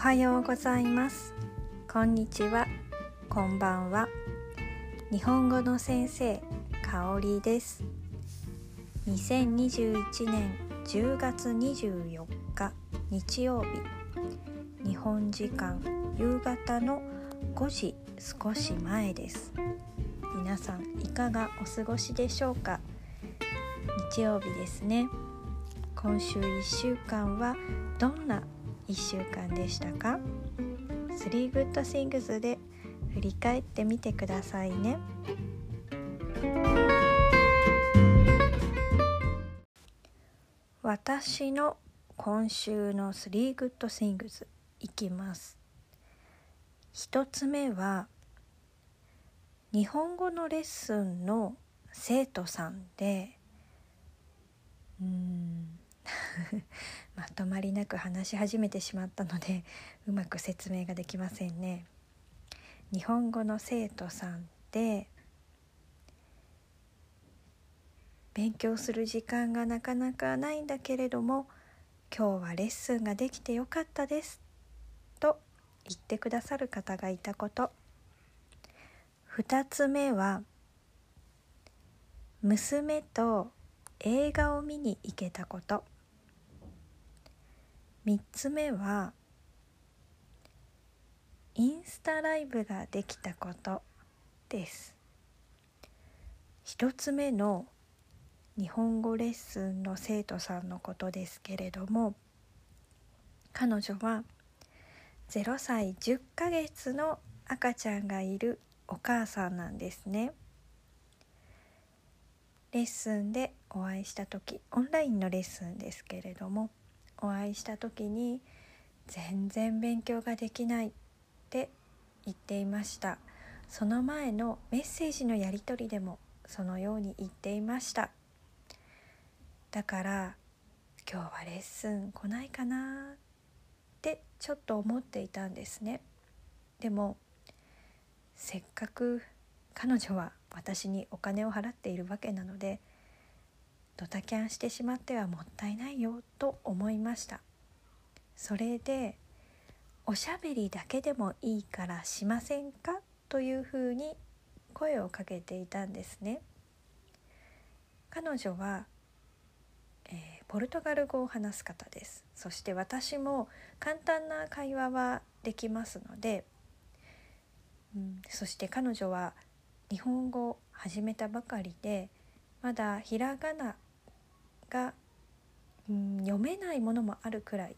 はようございます。こんにちは。こんばんは。日本語の先生かおりです。2021年10月24日日曜日。日本時間夕方の5時少し前です。皆さんいかがお過ごしでしょうか？日曜日ですね。今週1週間はどんな1週間でしたか ?3 Good Things で振り返ってみてくださいね私の今週の3 Good Things いきます1つ目は日本語のレッスンの生徒さんでうん まとまりなく話し始めてしまったのでうまく説明ができませんね。日本語の生徒さんで勉強する時間がなかなかないんだけれども今日はレッスンができてよかったですと言ってくださる方がいたこと2つ目は娘と映画を見に行けたこと3つ目はインスタライブができたことです1つ目の日本語レッスンの生徒さんのことですけれども彼女は0歳10ヶ月の赤ちゃんがいるお母さんなんですね。レッスンでお会いした時オンラインのレッスンですけれどもお会いした時に全然勉強ができないって言っていました。その前のメッセージのやり取りでもそのように言っていました。だから今日はレッスン来ないかなってちょっと思っていたんですね。でもせっかく彼女は私にお金を払っているわけなのでドタキャンしてしまってはもったいないよと思いました。それでおしゃべりだけでもいいからしませんかというふうに声をかけていたんですね。彼女は、えー、ポルトガル語を話す方です。そして私も簡単な会話はできますので、うん、そして彼女は日本語を始めたばかりでまだひらがなが、うん、読めないものもあるくらい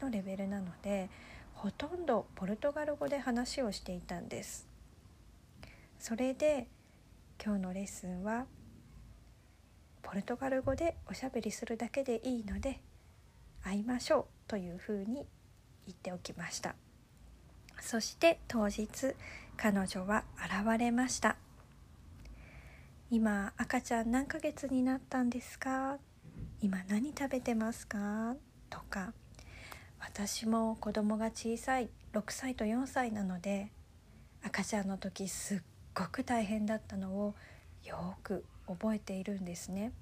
のレベルなのでほとんどポルトガル語で話をしていたんです。それで今日のレッスンはポルトガル語でおしゃべりするだけでいいので会いましょうというふうに言っておきました。そして当日彼女は現れました。今赤ちゃん何ヶ月になったんですか？今何食べてますか？とか。私も子供が小さい6歳と4歳なので赤ちゃんの時すっごく大変だったのをよく覚えているんですね。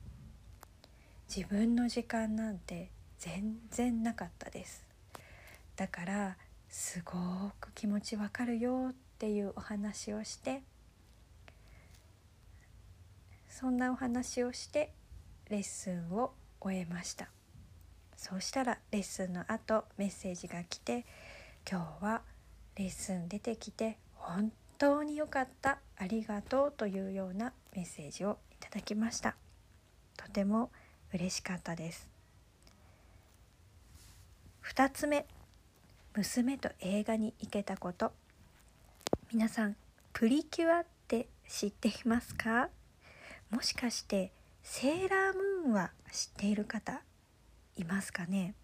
自分の時間なんて全然なかったです。だからすごく気持ちわかるよっていうお話をしてそんなお話をしてレッスンを終えました。そうしたらレッスンの後メッセージが来て「今日はレッスン出てきて本当に良かったありがとう」というようなメッセージをいただきました。とても嬉しかったです。2つ目娘と映画に行けたこと。皆さんプリキュアって知っていますか？もしかしてセーラームーンは知っている方いますかね？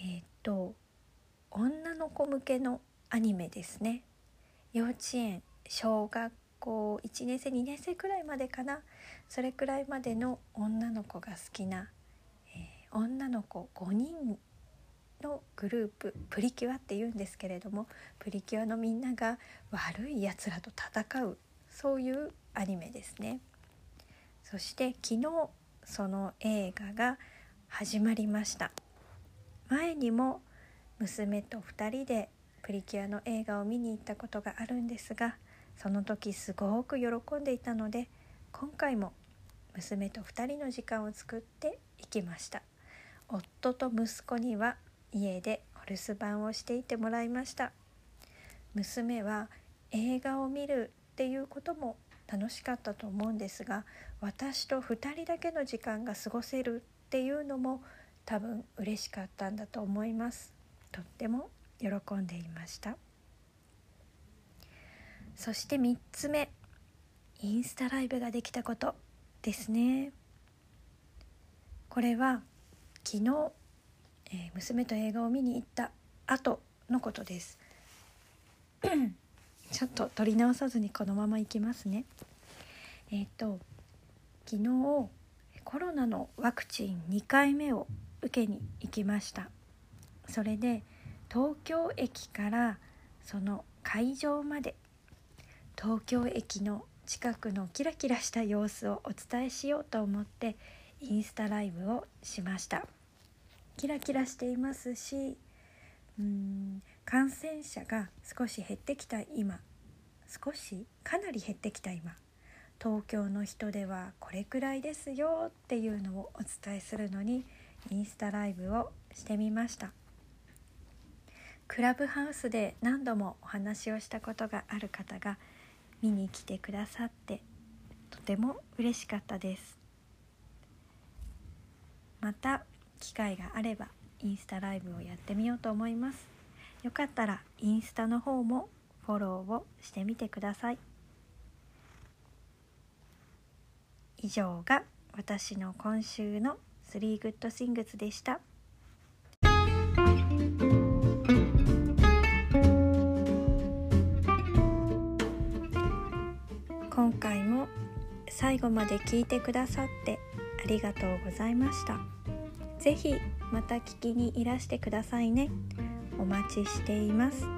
えっ、と女の子向けのアニメですね。幼稚園小学校1年生2年生くらいまでかな。それくらいまでの女の子が好きな、えー、女の子5人のグループプリキュアっていうんですけれどもプリキュアのみんなが悪いやつらと戦うそういうアニメですね。そして昨日その映画が始まりました。前にも娘と2人でプリキュアの映画を見に行ったことがあるんですがその時すごく喜んでいたので今回も娘と2人の時間を作って行きました。夫と息子には家でお留守番をしていてもらいました。娘は映画を見るっていうことも楽しかったと思うんですが私と2人だけの時間が過ごせるっていうのも多分嬉しかったんだと思います。とっても喜んでいました。そして3つ目インスタライブができたことですね。これは昨日、えー、娘と映画を見に行った後のことです。ちょっと取り直さずにこのままいきますね。えっ、ー、と昨日コロナのワクチン2回目を受けに行きました。それで東京駅からその会場まで東京駅の近くのキラキラした様子をお伝えしようと思ってインスタライブをしました。キラキラしていますしうん。感染者が少し減ってきた今。少しかなり減ってきた今。東京の人ではこれくらいですよっていうのをお伝えするのにインスタライブをしてみました。クラブハウスで何度もお話をしたことがある方が見に来てくださってとても嬉しかったです。また機会があればインスタライブをやってみようと思いますよかったらインスタの方もフォローをしてみてください以上が私の今週の3 Good Things でした。今回も最後まで聞いてくださってありがとうございました。ぜひまた聞きにいらしてくださいね。お待ちしています。